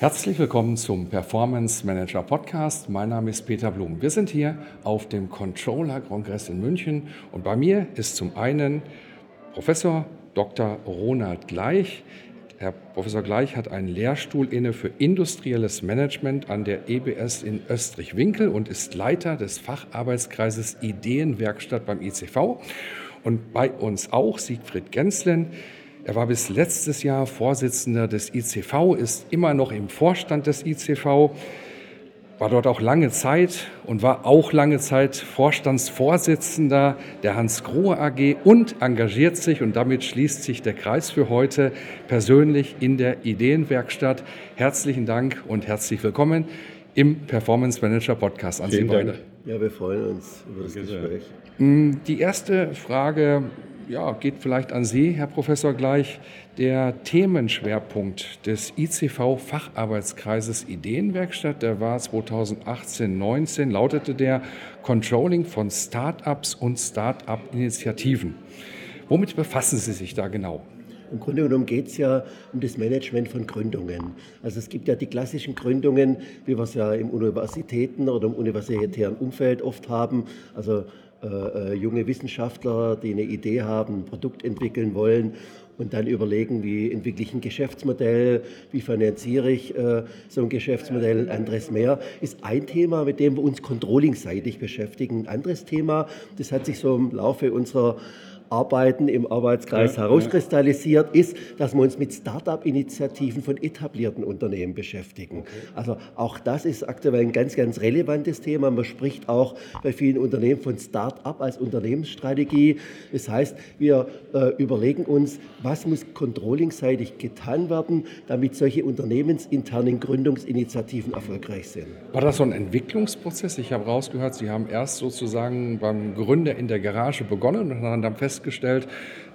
Herzlich willkommen zum Performance Manager Podcast. Mein Name ist Peter Blum. Wir sind hier auf dem Controller Kongress in München und bei mir ist zum einen Professor Dr. Ronald Gleich. Herr Professor Gleich hat einen Lehrstuhl inne für industrielles Management an der EBS in Österreich-Winkel und ist Leiter des Facharbeitskreises Ideenwerkstatt beim ICV. Und bei uns auch Siegfried Genslen. Er war bis letztes Jahr Vorsitzender des ICV, ist immer noch im Vorstand des ICV, war dort auch lange Zeit und war auch lange Zeit Vorstandsvorsitzender der Hans Grohe AG und engagiert sich, und damit schließt sich der Kreis für heute, persönlich in der Ideenwerkstatt. Herzlichen Dank und herzlich willkommen im Performance Manager Podcast an Vielen Sie beide. Dank. Ja, wir freuen uns über das Gespräch. Die erste Frage ja, geht vielleicht an Sie, Herr Professor, gleich. Der Themenschwerpunkt des ICV-Facharbeitskreises Ideenwerkstatt, der war 2018-19, lautete der Controlling von Start-ups und Start-up-Initiativen. Womit befassen Sie sich da genau? Im Grunde genommen geht es ja um das Management von Gründungen. Also es gibt ja die klassischen Gründungen, wie wir es ja im Universitäten oder im universitären Umfeld oft haben. Also äh, äh, junge Wissenschaftler, die eine Idee haben, ein Produkt entwickeln wollen und dann überlegen, wie entwickle ich ein Geschäftsmodell, wie finanziere ich äh, so ein Geschäftsmodell, ein anderes mehr, ist ein Thema, mit dem wir uns controlling-seitig beschäftigen. Ein anderes Thema, das hat sich so im Laufe unserer Arbeiten im Arbeitskreis ja, herauskristallisiert, ist, dass wir uns mit Start-up-Initiativen von etablierten Unternehmen beschäftigen. Okay. Also auch das ist aktuell ein ganz, ganz relevantes Thema. Man spricht auch bei vielen Unternehmen von Start-up als Unternehmensstrategie. Das heißt, wir äh, überlegen uns, was muss controllingseitig getan werden, damit solche unternehmensinternen Gründungsinitiativen erfolgreich sind. War das so ein Entwicklungsprozess? Ich habe rausgehört, Sie haben erst sozusagen beim Gründer in der Garage begonnen und haben dann fest festgestellt,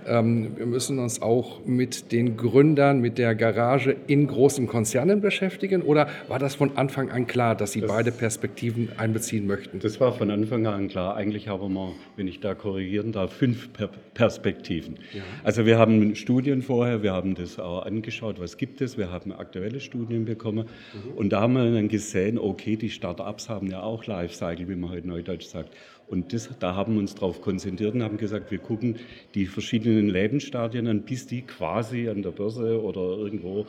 wir müssen uns auch mit den Gründern, mit der Garage in großen Konzernen beschäftigen? Oder war das von Anfang an klar, dass Sie das, beide Perspektiven einbeziehen möchten? Das war von Anfang an klar. Eigentlich haben wir, wenn ich da korrigieren darf, fünf per Perspektiven. Ja. Also wir haben Studien vorher, wir haben das auch angeschaut, was gibt es, wir haben aktuelle Studien bekommen mhm. und da haben wir dann gesehen, okay, die Start-ups haben ja auch Lifecycle, wie man heute neudeutsch sagt. Und das, da haben wir uns darauf konzentriert und haben gesagt, wir gucken die verschiedenen Lebensstadien an, bis die quasi an der Börse oder irgendwo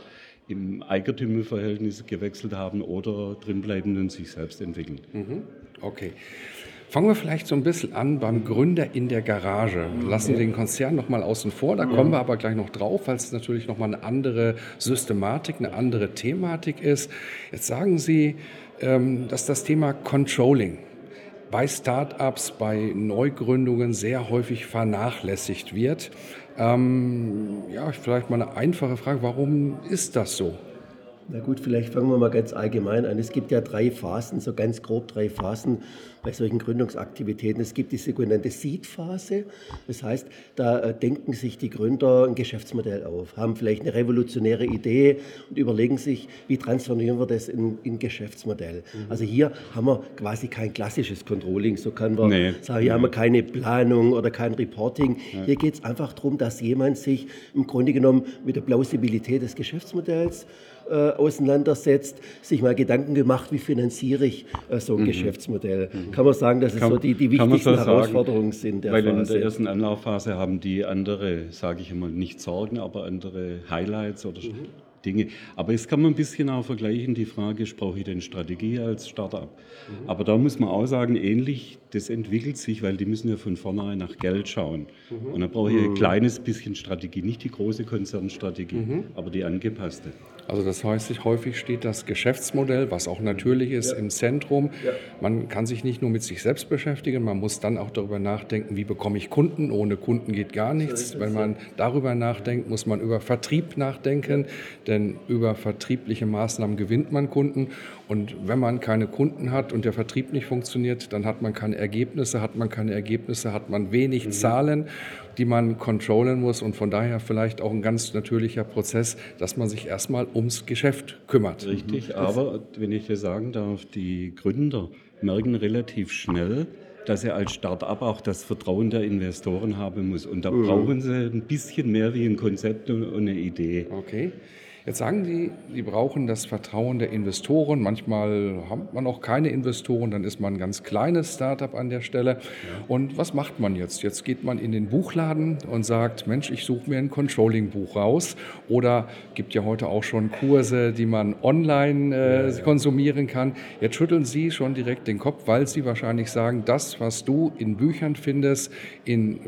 im Eigentümerverhältnis gewechselt haben oder drinbleiben und sich selbst entwickeln. Mhm. Okay. Fangen wir vielleicht so ein bisschen an beim Gründer in der Garage. Lassen wir den Konzern nochmal außen vor, da kommen wir aber gleich noch drauf, weil es natürlich nochmal eine andere Systematik, eine andere Thematik ist. Jetzt sagen Sie, ähm, dass das Thema Controlling bei Startups, bei Neugründungen sehr häufig vernachlässigt wird. Ähm, ja, vielleicht mal eine einfache Frage, warum ist das so? Na gut, vielleicht fangen wir mal ganz allgemein an. Es gibt ja drei Phasen, so ganz grob drei Phasen bei solchen Gründungsaktivitäten. Es gibt die sogenannte Seed-Phase. Das heißt, da äh, denken sich die Gründer ein Geschäftsmodell auf, haben vielleicht eine revolutionäre Idee und überlegen sich, wie transformieren wir das in, in Geschäftsmodell. Mhm. Also hier haben wir quasi kein klassisches Controlling. So kann man nee. sagen, hier haben wir keine Planung oder kein Reporting. Ja. Hier geht es einfach darum, dass jemand sich im Grunde genommen mit der Plausibilität des Geschäftsmodells äh, auseinandersetzt, sich mal Gedanken gemacht, wie finanziere ich äh, so ein mhm. Geschäftsmodell. Mhm. Kann man sagen, dass es so die, die wichtigsten so Herausforderungen sind der Weil Phase. in der ersten Anlaufphase haben die andere, sage ich immer, nicht Sorgen, aber andere Highlights oder mhm. Dinge. Aber jetzt kann man ein bisschen auch vergleichen, die Frage, brauche ich denn Strategie als Startup? Mhm. Aber da muss man auch sagen, ähnlich, das entwickelt sich, weil die müssen ja von vornherein nach Geld schauen. Mhm. Und da brauche ich ein mhm. kleines bisschen Strategie, nicht die große Konzernstrategie, mhm. aber die angepasste. Also das heißt, häufig steht das Geschäftsmodell, was auch natürlich ist, ja. im Zentrum. Ja. Man kann sich nicht nur mit sich selbst beschäftigen, man muss dann auch darüber nachdenken, wie bekomme ich Kunden. Ohne Kunden geht gar nichts. Wenn man darüber nachdenkt, muss man über Vertrieb nachdenken, denn über vertriebliche Maßnahmen gewinnt man Kunden. Und wenn man keine Kunden hat und der Vertrieb nicht funktioniert, dann hat man keine Ergebnisse, hat man keine Ergebnisse, hat man wenig mhm. Zahlen, die man controllen muss und von daher vielleicht auch ein ganz natürlicher Prozess, dass man sich erstmal ums Geschäft kümmert. Richtig, mhm. aber wenn ich dir sagen darf, die Gründer merken relativ schnell, dass er als Start-up auch das Vertrauen der Investoren haben muss. Und da mhm. brauchen sie ein bisschen mehr wie ein Konzept und eine Idee. Okay. Jetzt sagen Sie, Sie brauchen das Vertrauen der Investoren. Manchmal hat man auch keine Investoren, dann ist man ein ganz kleines Startup an der Stelle. Und was macht man jetzt? Jetzt geht man in den Buchladen und sagt, Mensch, ich suche mir ein Controlling-Buch raus. Oder gibt ja heute auch schon Kurse, die man online äh, konsumieren kann. Jetzt schütteln Sie schon direkt den Kopf, weil Sie wahrscheinlich sagen, das, was du in Büchern findest, in äh,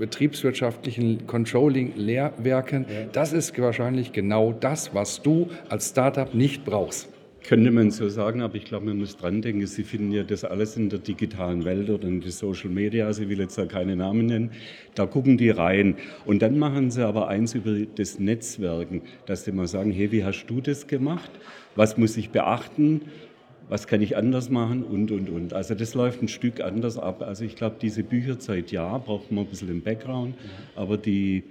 betriebswirtschaftlichen Controlling-Lehrwerken, das ist wahrscheinlich genau das, das, was du als Startup nicht brauchst. Könnte man so sagen, aber ich glaube, man muss dran denken, Sie finden ja das alles in der digitalen Welt oder in den Social Media, also ich will jetzt da keine Namen nennen, da gucken die rein. Und dann machen sie aber eins über das Netzwerken, dass sie mal sagen, hey, wie hast du das gemacht? Was muss ich beachten? Was kann ich anders machen? Und, und, und. Also das läuft ein Stück anders ab. Also ich glaube, diese Bücherzeit, ja, braucht man ein bisschen im Background, aber die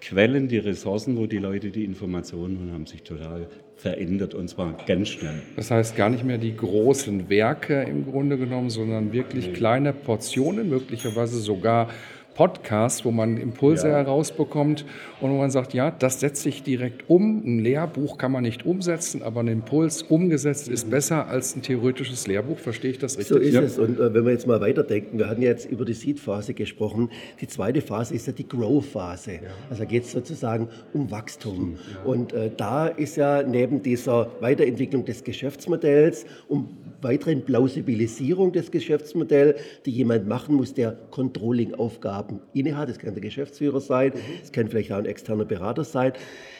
Quellen, die Ressourcen, wo die Leute die Informationen haben, sich total verändert und zwar ganz schnell. Das heißt gar nicht mehr die großen Werke im Grunde genommen, sondern wirklich kleine Portionen, möglicherweise sogar Podcast, wo man Impulse ja. herausbekommt und wo man sagt, ja, das setze ich direkt um. Ein Lehrbuch kann man nicht umsetzen, aber ein Impuls umgesetzt ist besser als ein theoretisches Lehrbuch. Verstehe ich das richtig? So ist ja. es. Und äh, wenn wir jetzt mal weiterdenken, wir hatten ja jetzt über die Seed-Phase gesprochen. Die zweite Phase ist ja die Grow-Phase. Ja. Also geht es sozusagen um Wachstum. Und äh, da ist ja neben dieser Weiterentwicklung des Geschäftsmodells, um weiteren Plausibilisierung des Geschäftsmodells, die jemand machen muss, der Controlling-Aufgaben Aufgaben innehat. Das kann der Geschäftsführer sein, es mhm. kann vielleicht auch ein externer Berater sein.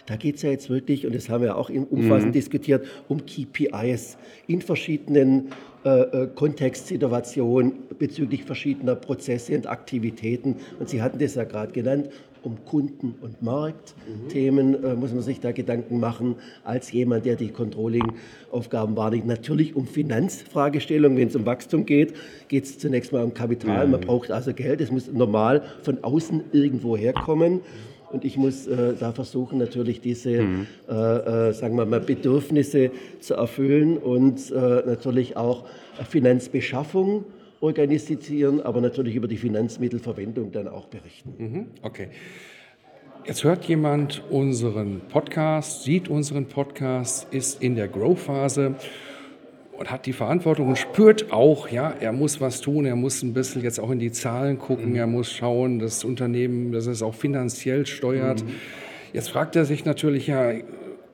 Da geht es ja jetzt wirklich, und das haben wir auch umfassend mhm. diskutiert, um KPIs in verschiedenen äh, äh, Kontextsituationen bezüglich verschiedener Prozesse und Aktivitäten. Und Sie hatten das ja gerade genannt, um Kunden- und Marktthemen mhm. äh, muss man sich da Gedanken machen, als jemand, der die Controlling-Aufgaben wahrnimmt. Natürlich um Finanzfragestellungen, wenn es um Wachstum geht, geht es zunächst mal um Kapital. Mhm. Man braucht also Geld, es muss normal von außen irgendwo herkommen. Und ich muss äh, da versuchen, natürlich diese, mhm. äh, äh, sagen wir mal, Bedürfnisse zu erfüllen und äh, natürlich auch Finanzbeschaffung organisieren, aber natürlich über die Finanzmittelverwendung dann auch berichten. Mhm. Okay. Jetzt hört jemand unseren Podcast, sieht unseren Podcast, ist in der Grow-Phase und hat die Verantwortung und spürt auch, ja, er muss was tun, er muss ein bisschen jetzt auch in die Zahlen gucken, mhm. er muss schauen, das Unternehmen, dass es auch finanziell steuert. Mhm. Jetzt fragt er sich natürlich, ja,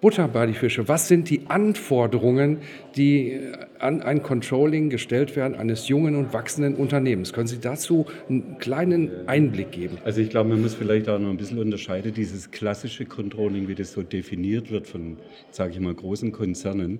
Butter bei die Fische. Was sind die Anforderungen, die an ein Controlling gestellt werden eines jungen und wachsenden Unternehmens? Können Sie dazu einen kleinen Einblick geben? Also ich glaube, man muss vielleicht auch noch ein bisschen unterscheiden, dieses klassische Controlling, wie das so definiert wird von, sage ich mal, großen Konzernen.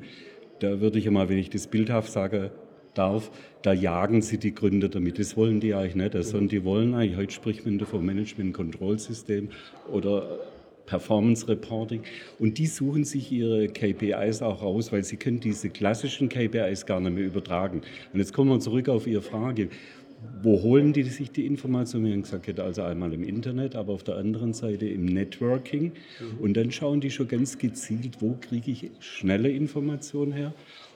Da würde ich immer, wenn ich das bildhaft sage, darf, da jagen sie die Gründer damit. Das wollen die eigentlich nicht, sondern die wollen eigentlich, heute spricht man vom Management-Kontrollsystem oder Performance Reporting. Und die suchen sich ihre KPIs auch raus, weil sie können diese klassischen KPIs gar nicht mehr übertragen. Und jetzt kommen wir zurück auf Ihre Frage. Wo holen die sich die Informationen? Wir haben gesagt, also einmal im Internet, aber auf der anderen Seite im Networking. Und dann schauen die schon ganz gezielt, wo kriege ich schnelle Informationen her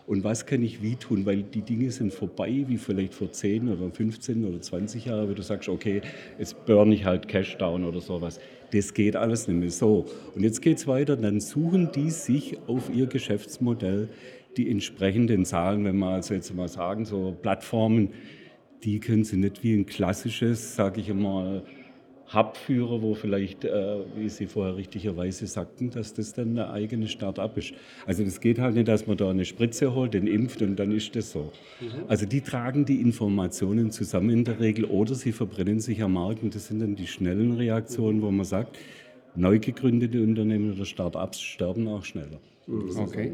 und was kann ich wie tun, weil die Dinge sind vorbei, wie vielleicht vor 10 oder 15 oder 20 Jahren, wo du sagst, okay, jetzt burn ich halt Cash down oder sowas. Das geht alles nicht mehr so. Und jetzt geht es weiter, dann suchen die sich auf ihr Geschäftsmodell die entsprechenden Zahlen, wenn wir also jetzt mal sagen, so Plattformen, die können sie nicht wie ein klassisches, sage ich mal, Hubführer, wo vielleicht, äh, wie Sie vorher richtigerweise sagten, dass das dann eine eigene Start-up ist. Also das geht halt nicht, dass man da eine Spritze holt, den impft und dann ist das so. Mhm. Also die tragen die Informationen zusammen in der Regel oder sie verbrennen sich am Markt und das sind dann die schnellen Reaktionen, wo man sagt, neu gegründete Unternehmen oder Start-ups sterben auch schneller. Okay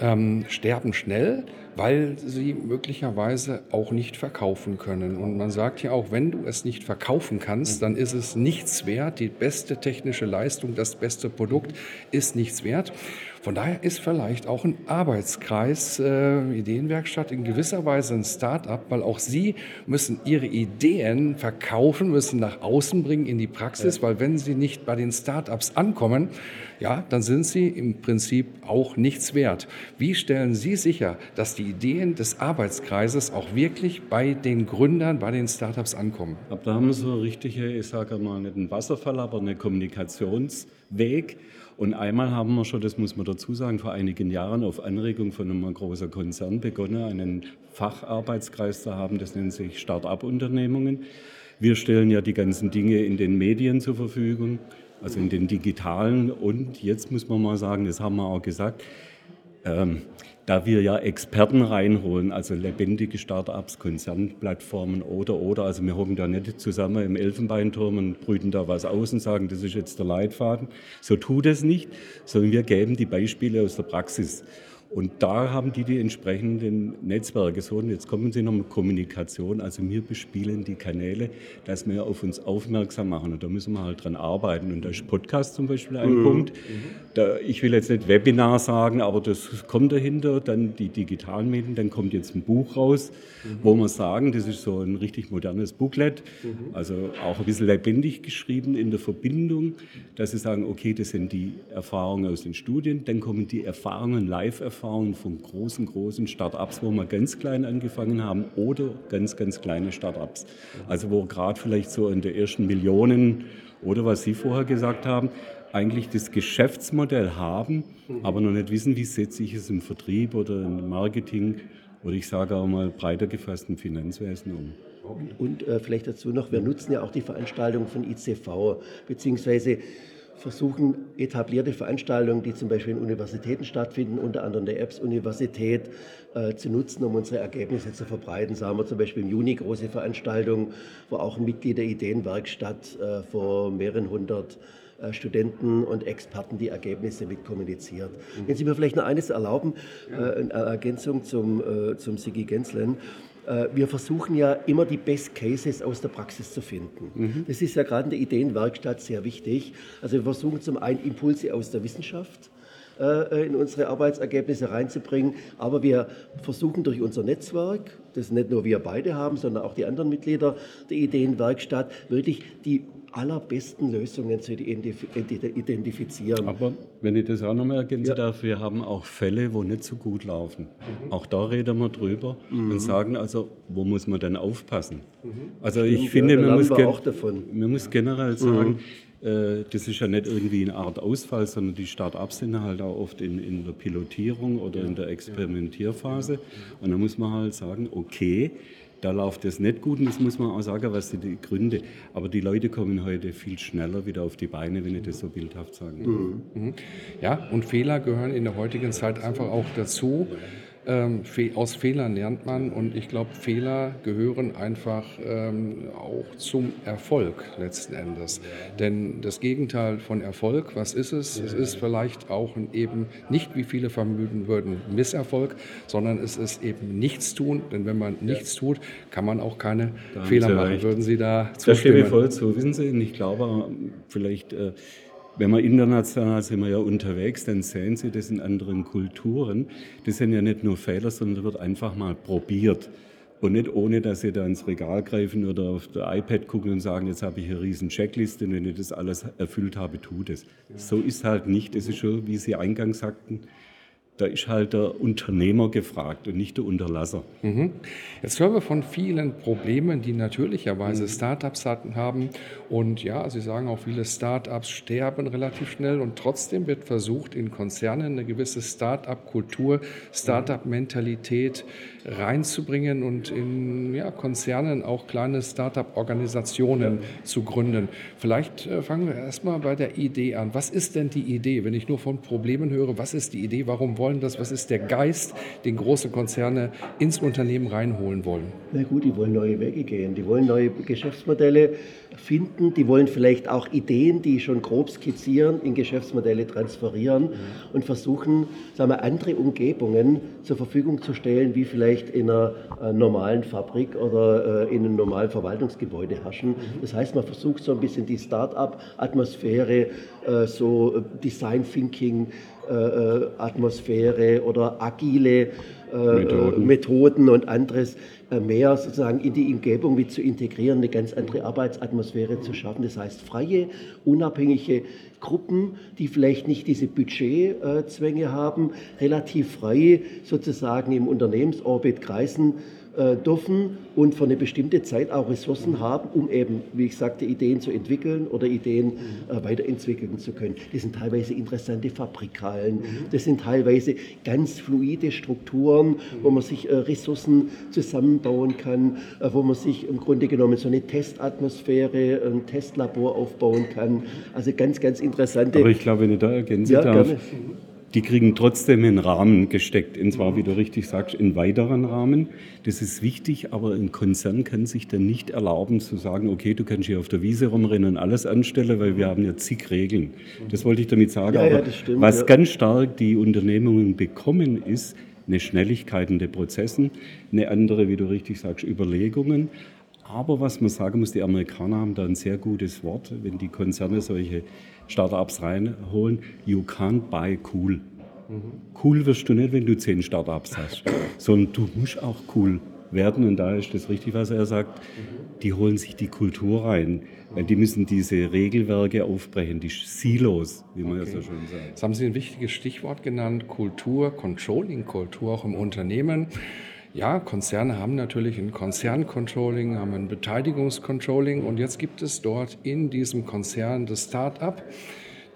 ähm, sterben schnell, weil sie möglicherweise auch nicht verkaufen können. Und man sagt ja auch, wenn du es nicht verkaufen kannst, dann ist es nichts wert. Die beste technische Leistung, das beste Produkt ist nichts wert. Von daher ist vielleicht auch ein Arbeitskreis, äh, Ideenwerkstatt in gewisser Weise ein Start-up, weil auch Sie müssen Ihre Ideen verkaufen, müssen nach außen bringen in die Praxis, weil wenn Sie nicht bei den Start-ups ankommen, ja, dann sind Sie im Prinzip auch nichts wert. Wie stellen Sie sicher, dass die Ideen des Arbeitskreises auch wirklich bei den Gründern, bei den Startups ankommen? Aber da haben wir so richtige, ich sage mal, nicht einen Wasserfall, aber einen Kommunikationsweg. Und einmal haben wir schon, das muss man dazu sagen, vor einigen Jahren auf Anregung von einem großen Konzern begonnen, einen Facharbeitskreis zu haben, das nennt sich Start-up-Unternehmungen. Wir stellen ja die ganzen Dinge in den Medien zur Verfügung, also in den digitalen. Und jetzt muss man mal sagen, das haben wir auch gesagt, ähm, da wir ja Experten reinholen, also lebendige Startups, Konzernplattformen oder, oder, also wir hocken da nicht zusammen im Elfenbeinturm und brüten da was aus und sagen, das ist jetzt der Leitfaden. So tut es nicht, sondern wir geben die Beispiele aus der Praxis. Und da haben die die entsprechenden Netzwerke. So, und jetzt kommen sie noch mit Kommunikation. Also wir bespielen die Kanäle, dass wir auf uns aufmerksam machen. Und da müssen wir halt dran arbeiten. Und da ist Podcast zum Beispiel ein mhm. Punkt. Da, ich will jetzt nicht Webinar sagen, aber das kommt dahinter. Dann die digitalen Medien. Dann kommt jetzt ein Buch raus, mhm. wo wir sagen, das ist so ein richtig modernes Booklet. Mhm. Also auch ein bisschen lebendig geschrieben in der Verbindung, dass sie sagen, okay, das sind die Erfahrungen aus den Studien. Dann kommen die Erfahrungen, Live-Erfahrungen Erfahrungen von großen, großen Start-ups, wo wir ganz klein angefangen haben oder ganz, ganz kleine Start-ups. Also wo gerade vielleicht so in der ersten Millionen oder was Sie vorher gesagt haben, eigentlich das Geschäftsmodell haben, aber noch nicht wissen, wie setze ich es im Vertrieb oder im Marketing oder ich sage auch mal breiter gefasst im Finanzwesen um. Und äh, vielleicht dazu noch, wir nutzen ja auch die Veranstaltung von ICV, beziehungsweise versuchen etablierte Veranstaltungen, die zum Beispiel in Universitäten stattfinden, unter anderem der EBS-Universität, äh, zu nutzen, um unsere Ergebnisse zu verbreiten. So haben wir zum Beispiel im Juni große Veranstaltung, wo auch ein Mitglied der Ideenwerkstatt äh, vor mehreren hundert äh, Studenten und Experten die Ergebnisse mit kommuniziert. Wenn Sie mir vielleicht noch eines erlauben, äh, eine Ergänzung zum, äh, zum Sigi Genslen. Äh, wir versuchen ja immer die Best Cases aus der Praxis zu finden. Mhm. Das ist ja gerade in der Ideenwerkstatt sehr wichtig. Also wir versuchen zum einen Impulse aus der Wissenschaft äh, in unsere Arbeitsergebnisse reinzubringen. Aber wir versuchen durch unser Netzwerk, das nicht nur wir beide haben, sondern auch die anderen Mitglieder der Ideenwerkstatt, wirklich die allerbesten Lösungen zu identifizieren. Aber wenn ich das auch noch mal ergänzen ja. darf, wir haben auch Fälle, wo nicht so gut laufen. Mhm. Auch da reden wir drüber mhm. und sagen also, wo muss man denn aufpassen? Mhm. Also Stimmt, ich finde, ja, man, muss man muss generell sagen, mhm. äh, das ist ja nicht irgendwie eine Art Ausfall, sondern die Start-ups sind halt auch oft in, in der Pilotierung oder in der Experimentierphase. Und da muss man halt sagen, okay, da läuft es nicht gut und das muss man auch sagen, was sind die Gründe. Aber die Leute kommen heute viel schneller wieder auf die Beine, wenn ich das so bildhaft sagen kann. Mhm. mhm. Ja, und Fehler gehören in der heutigen Zeit einfach auch dazu. Ähm, aus Fehlern lernt man und ich glaube, Fehler gehören einfach ähm, auch zum Erfolg letzten Endes. Denn das Gegenteil von Erfolg, was ist es? Es ist vielleicht auch eben nicht, wie viele vermuten würden, Misserfolg, sondern es ist eben nichts tun. Denn wenn man nichts tut, kann man auch keine Fehler machen. Recht. Würden Sie da zustimmen? Da stimme ich voll zu. Wissen Sie, ich glaube, vielleicht... Äh, wenn man international sind wir ja unterwegs, dann sehen Sie das in anderen Kulturen. Das sind ja nicht nur Fehler, sondern wird einfach mal probiert. Und nicht ohne, dass Sie da ins Regal greifen oder auf der iPad gucken und sagen, jetzt habe ich eine riesen Checkliste und wenn ich das alles erfüllt habe, tut es. So ist halt nicht. Das ist schon, wie Sie eingangs sagten, da ist halt der Unternehmer gefragt und nicht der Unterlasser. Mhm. Jetzt hören wir von vielen Problemen, die natürlicherweise mhm. Startups haben. Und ja, Sie sagen auch, viele Startups sterben relativ schnell und trotzdem wird versucht, in Konzernen eine gewisse Startup-Kultur, Startup-Mentalität reinzubringen und in ja, Konzernen auch kleine Startup-Organisationen zu gründen. Vielleicht äh, fangen wir erstmal bei der Idee an. Was ist denn die Idee? Wenn ich nur von Problemen höre, was ist die Idee? Warum wollen das? Was ist der Geist, den große Konzerne ins Unternehmen reinholen wollen? Na gut, die wollen neue Wege gehen. Die wollen neue Geschäftsmodelle finden. Die wollen vielleicht auch Ideen, die schon grob skizzieren, in Geschäftsmodelle transferieren mhm. und versuchen, sagen wir, andere Umgebungen zur Verfügung zu stellen, wie vielleicht in einer äh, normalen Fabrik oder äh, in einem normalen Verwaltungsgebäude herrschen. Mhm. Das heißt, man versucht so ein bisschen die Start-up-Atmosphäre, äh, so Design Thinking, Atmosphäre oder agile Methoden. Methoden und anderes äh, mehr sozusagen in die Umgebung mit zu integrieren, eine ganz andere Arbeitsatmosphäre zu schaffen. Das heißt, freie, unabhängige Gruppen, die vielleicht nicht diese Budgetzwänge haben, relativ frei sozusagen im Unternehmensorbit kreisen äh, dürfen und für eine bestimmte Zeit auch Ressourcen haben, um eben, wie ich sagte, Ideen zu entwickeln oder Ideen äh, weiterentwickeln zu können. Das sind teilweise interessante Fabrikalen, das sind teilweise ganz fluide Strukturen, wo man sich äh, Ressourcen zusammenbauen kann, wo man sich im Grunde genommen so eine Testatmosphäre, ein Testlabor aufbauen kann. Also ganz, ganz interessante. Aber ich glaube, wenn ich da ergänzen ja, darf, gerne die kriegen trotzdem einen Rahmen gesteckt, und zwar, wie du richtig sagst, einen weiteren Rahmen. Das ist wichtig, aber ein Konzern kann sich dann nicht erlauben zu sagen, okay, du kannst hier auf der Wiese rumrennen und alles anstellen, weil wir haben ja zig Regeln. Das wollte ich damit sagen. Ja, aber ja, stimmt, was ja. ganz stark die Unternehmungen bekommen, ist eine Schnelligkeit in den Prozessen, eine andere, wie du richtig sagst, Überlegungen. Aber was man sagen muss, die Amerikaner haben da ein sehr gutes Wort, wenn die Konzerne solche Startups reinholen. You can't buy cool. Cool wirst du nicht, wenn du zehn Startups hast, sondern du musst auch cool werden. Und da ist das richtig, was er sagt. Die holen sich die Kultur rein. Weil die müssen diese Regelwerke aufbrechen, die Silos, wie man okay. ja so schön sagt. Jetzt haben Sie ein wichtiges Stichwort genannt, Kultur, Controlling-Kultur auch im Unternehmen. Ja, Konzerne haben natürlich ein Konzerncontrolling, haben ein Beteiligungscontrolling und jetzt gibt es dort in diesem Konzern das Start-up.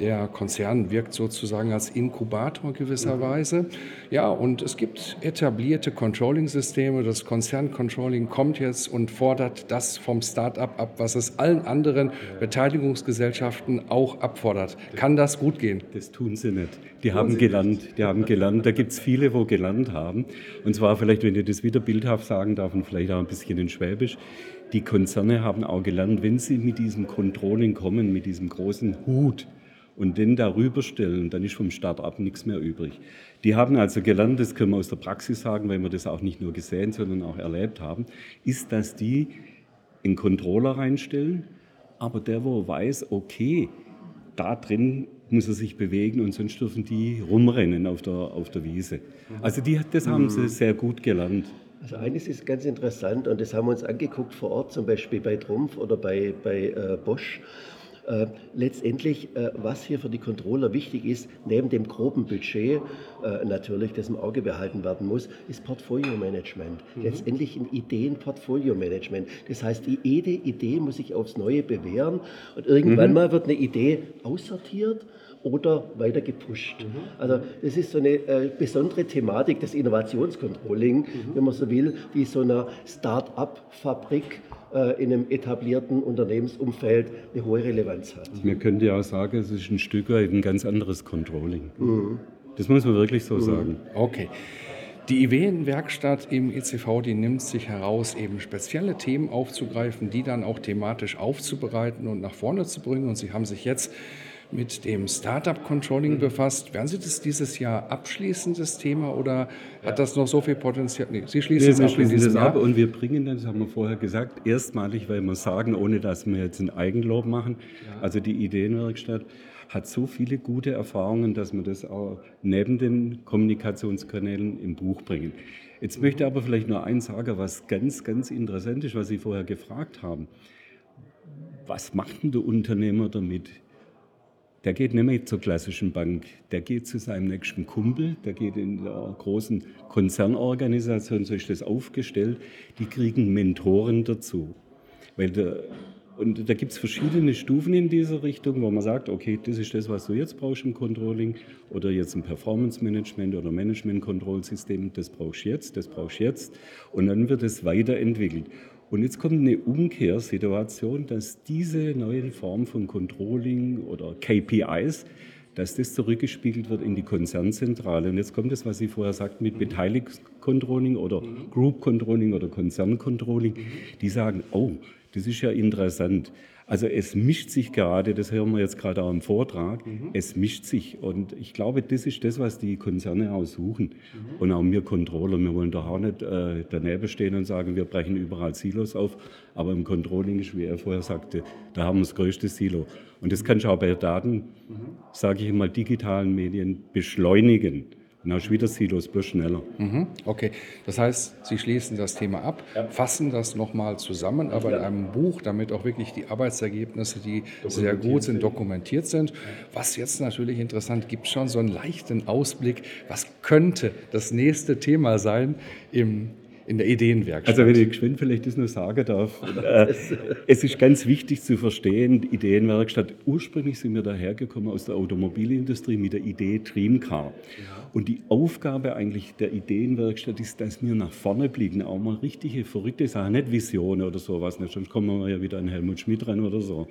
Der Konzern wirkt sozusagen als Inkubator gewisserweise. Ja, und es gibt etablierte Controlling-Systeme. Das Konzern-Controlling kommt jetzt und fordert das vom Start-up ab, was es allen anderen Beteiligungsgesellschaften auch abfordert. Kann das gut gehen? Das tun sie nicht. Die haben gelernt. Die haben gelernt. Da gibt es viele, wo gelernt haben. Und zwar vielleicht, wenn ich das wieder bildhaft sagen darf und vielleicht auch ein bisschen in Schwäbisch. Die Konzerne haben auch gelernt, wenn sie mit diesem Controlling kommen, mit diesem großen Hut, und den darüber stellen, dann ist vom Start-up nichts mehr übrig. Die haben also gelernt, das können wir aus der Praxis sagen, weil wir das auch nicht nur gesehen, sondern auch erlebt haben, ist, dass die einen Controller reinstellen, aber der, wo weiß, okay, da drin muss er sich bewegen und sonst dürfen die rumrennen auf der, auf der Wiese. Also die, das haben sie sehr gut gelernt. Also eines ist ganz interessant und das haben wir uns angeguckt vor Ort, zum Beispiel bei Trumpf oder bei, bei äh, Bosch. Äh, letztendlich, äh, was hier für die Controller wichtig ist, neben dem groben Budget äh, natürlich, das im Auge behalten werden muss, ist Portfolio-Management. Mhm. Letztendlich ein Ideen-Portfolio-Management. Das heißt, jede Idee muss sich aufs Neue bewähren und irgendwann mhm. mal wird eine Idee aussortiert oder weiter gepusht. Mhm. Also das ist so eine äh, besondere Thematik des Innovationscontrolling, mhm. wenn man so will, die so einer Start-up-Fabrik äh, in einem etablierten Unternehmensumfeld eine hohe Relevanz hat. Man könnte ja auch sagen, es ist ein Stück weit ein ganz anderes Controlling. Mhm. Das muss man wirklich so mhm. sagen. Okay. Die IWN-Werkstatt im ECV, die nimmt sich heraus, eben spezielle Themen aufzugreifen, die dann auch thematisch aufzubereiten und nach vorne zu bringen. Und Sie haben sich jetzt mit dem Startup Controlling befasst. Werden Sie das dieses Jahr abschließen, das Thema, oder ja. hat das noch so viel Potenzial? Nee, Sie schließen nee, es ab schließen das Jahr. ab und wir bringen das, haben wir vorher gesagt, erstmalig, weil wir sagen, ohne dass wir jetzt ein Eigenlob machen, ja. also die Ideenwerkstatt hat so viele gute Erfahrungen, dass wir das auch neben den Kommunikationskanälen im Buch bringen. Jetzt möchte ich aber vielleicht nur eins sagen, was ganz, ganz interessant ist, was Sie vorher gefragt haben. Was macht denn der Unternehmer damit? Der geht nicht mehr zur klassischen Bank, der geht zu seinem nächsten Kumpel, der geht in der großen Konzernorganisation, so ist das aufgestellt, die kriegen Mentoren dazu. Der, und da gibt es verschiedene Stufen in dieser Richtung, wo man sagt, okay, das ist das, was du jetzt brauchst im Controlling oder jetzt im Performance Management oder Management Control System, das brauchst du jetzt, das brauchst du jetzt. Und dann wird es weiterentwickelt. Und jetzt kommt eine Umkehrsituation, dass diese neue Form von Controlling oder KPIs, dass das zurückgespiegelt wird in die Konzernzentrale. Und jetzt kommt das, was Sie vorher sagten, mit Beteiligungscontrolling oder Group Controlling oder Konzerncontrolling. Die sagen, oh, das ist ja interessant. Also es mischt sich gerade, das hören wir jetzt gerade auch im Vortrag, mhm. es mischt sich. Und ich glaube, das ist das, was die Konzerne auch suchen. Mhm. Und auch wir Controller, wir wollen doch auch nicht äh, daneben stehen und sagen, wir brechen überall Silos auf. Aber im Controlling ist, wie er vorher sagte, da haben wir das größte Silo. Und das kann ich auch bei Daten, mhm. sage ich mal, digitalen Medien beschleunigen. Dann hast du wieder Silos, bloß schneller. Mhm, okay, das heißt, Sie schließen das Thema ab, ja. fassen das nochmal zusammen, aber ja. in einem Buch, damit auch wirklich die Arbeitsergebnisse, die sehr gut sind, dokumentiert sind. Was jetzt natürlich interessant, gibt schon so einen leichten Ausblick, was könnte das nächste Thema sein im in der Ideenwerkstatt. Also wenn ich geschwind vielleicht das nur sagen darf. Äh, es ist ganz wichtig zu verstehen, Ideenwerkstatt, ursprünglich sind wir dahergekommen aus der Automobilindustrie mit der Idee Dreamcar. Ja. Und die Aufgabe eigentlich der Ideenwerkstatt ist, dass wir nach vorne blicken, auch mal richtige, verrückte Sachen, nicht Visionen oder sowas, nicht, sonst kommen wir ja wieder an Helmut Schmidt rein oder so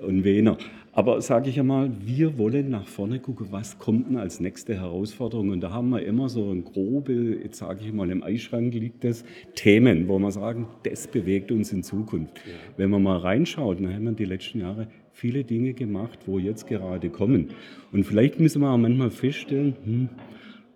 und Wiener. Aber sage ich einmal, wir wollen nach vorne gucken, was kommt denn als nächste Herausforderung. Und da haben wir immer so ein grobe, jetzt sage ich mal, im Eischrank liegt das, Themen, wo wir sagen, das bewegt uns in Zukunft. Ja. Wenn man mal reinschaut, dann haben wir die letzten Jahre viele Dinge gemacht, wo jetzt gerade kommen. Und vielleicht müssen wir auch manchmal feststellen, hm,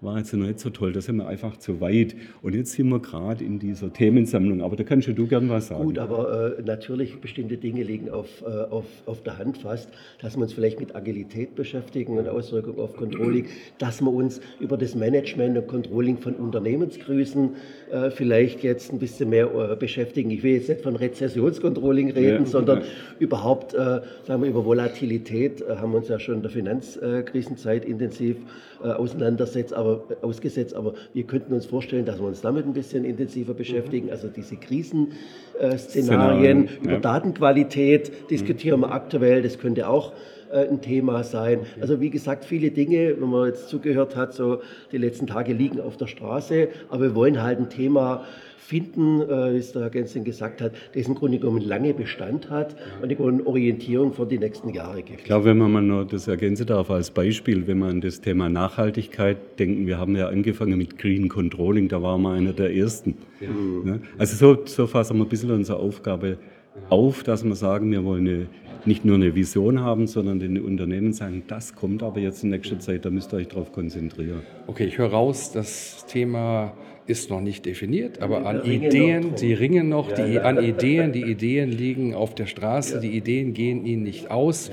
war jetzt noch nicht so toll, da sind wir einfach zu weit. Und jetzt sind wir gerade in dieser Themensammlung. Aber da kannst du gern was sagen. Gut, aber äh, natürlich bestimmte Dinge liegen auf, äh, auf, auf der Hand fast, dass wir uns vielleicht mit Agilität beschäftigen und Auswirkungen auf Controlling, dass wir uns über das Management und Controlling von Unternehmensgrößen äh, vielleicht jetzt ein bisschen mehr äh, beschäftigen. Ich will jetzt nicht von Rezessionscontrolling reden, ja, sondern ja. überhaupt, äh, sagen wir, über Volatilität äh, haben wir uns ja schon in der Finanzkrisenzeit intensiv auseinandersetzt. Aber aber, ausgesetzt, aber wir könnten uns vorstellen, dass wir uns damit ein bisschen intensiver beschäftigen. Also diese Krisenszenarien über ja. Datenqualität diskutieren wir aktuell, das könnte auch äh, ein Thema sein. Also wie gesagt, viele Dinge, wenn man jetzt zugehört hat, so die letzten Tage liegen auf der Straße, aber wir wollen halt ein Thema finden, äh, wie es der Herr Gensling gesagt hat, das im Grunde genommen lange Bestand hat und eine Orientierung für die nächsten Jahre gibt. Ich glaube, wenn man mal noch das ergänzen darf als Beispiel, wenn man an das Thema Nachhaltigkeit denken, wir haben ja angefangen mit Green Controlling, da waren wir einer der ersten. Ja. Also so, so fassen wir ein bisschen unsere Aufgabe auf, dass wir sagen, wir wollen eine, nicht nur eine Vision haben, sondern den Unternehmen sagen, das kommt aber jetzt in nächster Zeit, da müsst ihr euch darauf konzentrieren. Okay, ich höre raus, das Thema ist noch nicht definiert, aber an Ideen, sie ringen noch, die, ja, an Ideen, die Ideen liegen auf der Straße, die Ideen gehen ihnen nicht aus.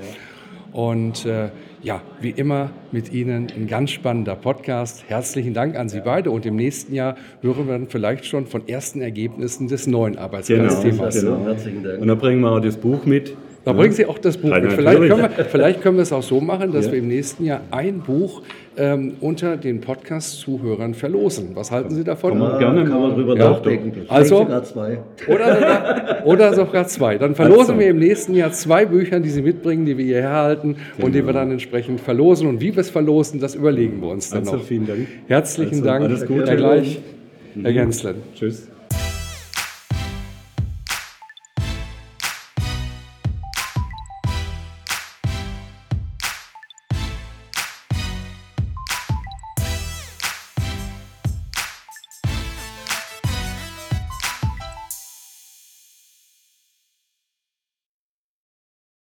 Und äh, ja, wie immer mit Ihnen ein ganz spannender Podcast. Herzlichen Dank an Sie beide und im nächsten Jahr hören wir dann vielleicht schon von ersten Ergebnissen des neuen Arbeitsplatzthemas. Genau, genau. Herzlichen Dank. Und dann bringen wir auch das Buch mit. Da ja. bringen Sie auch das Buch mit. Vielleicht können, wir, vielleicht können wir es auch so machen, dass ja. wir im nächsten Jahr ein Buch ähm, unter den Podcast-Zuhörern verlosen. Was halten Sie davon? Kann man, gerne kann man drüber ja. nachdenken. Also, sogar zwei. Oder sogar, oder sogar zwei. Dann verlosen also. wir im nächsten Jahr zwei Bücher, die Sie mitbringen, die wir hierher halten genau. und die wir dann entsprechend verlosen. Und wie wir es verlosen, das überlegen wir uns dann also, noch. Vielen Dank. Herzlichen also, Dank. Alles Gute. Herr Gleich, Herr Genslen. Tschüss.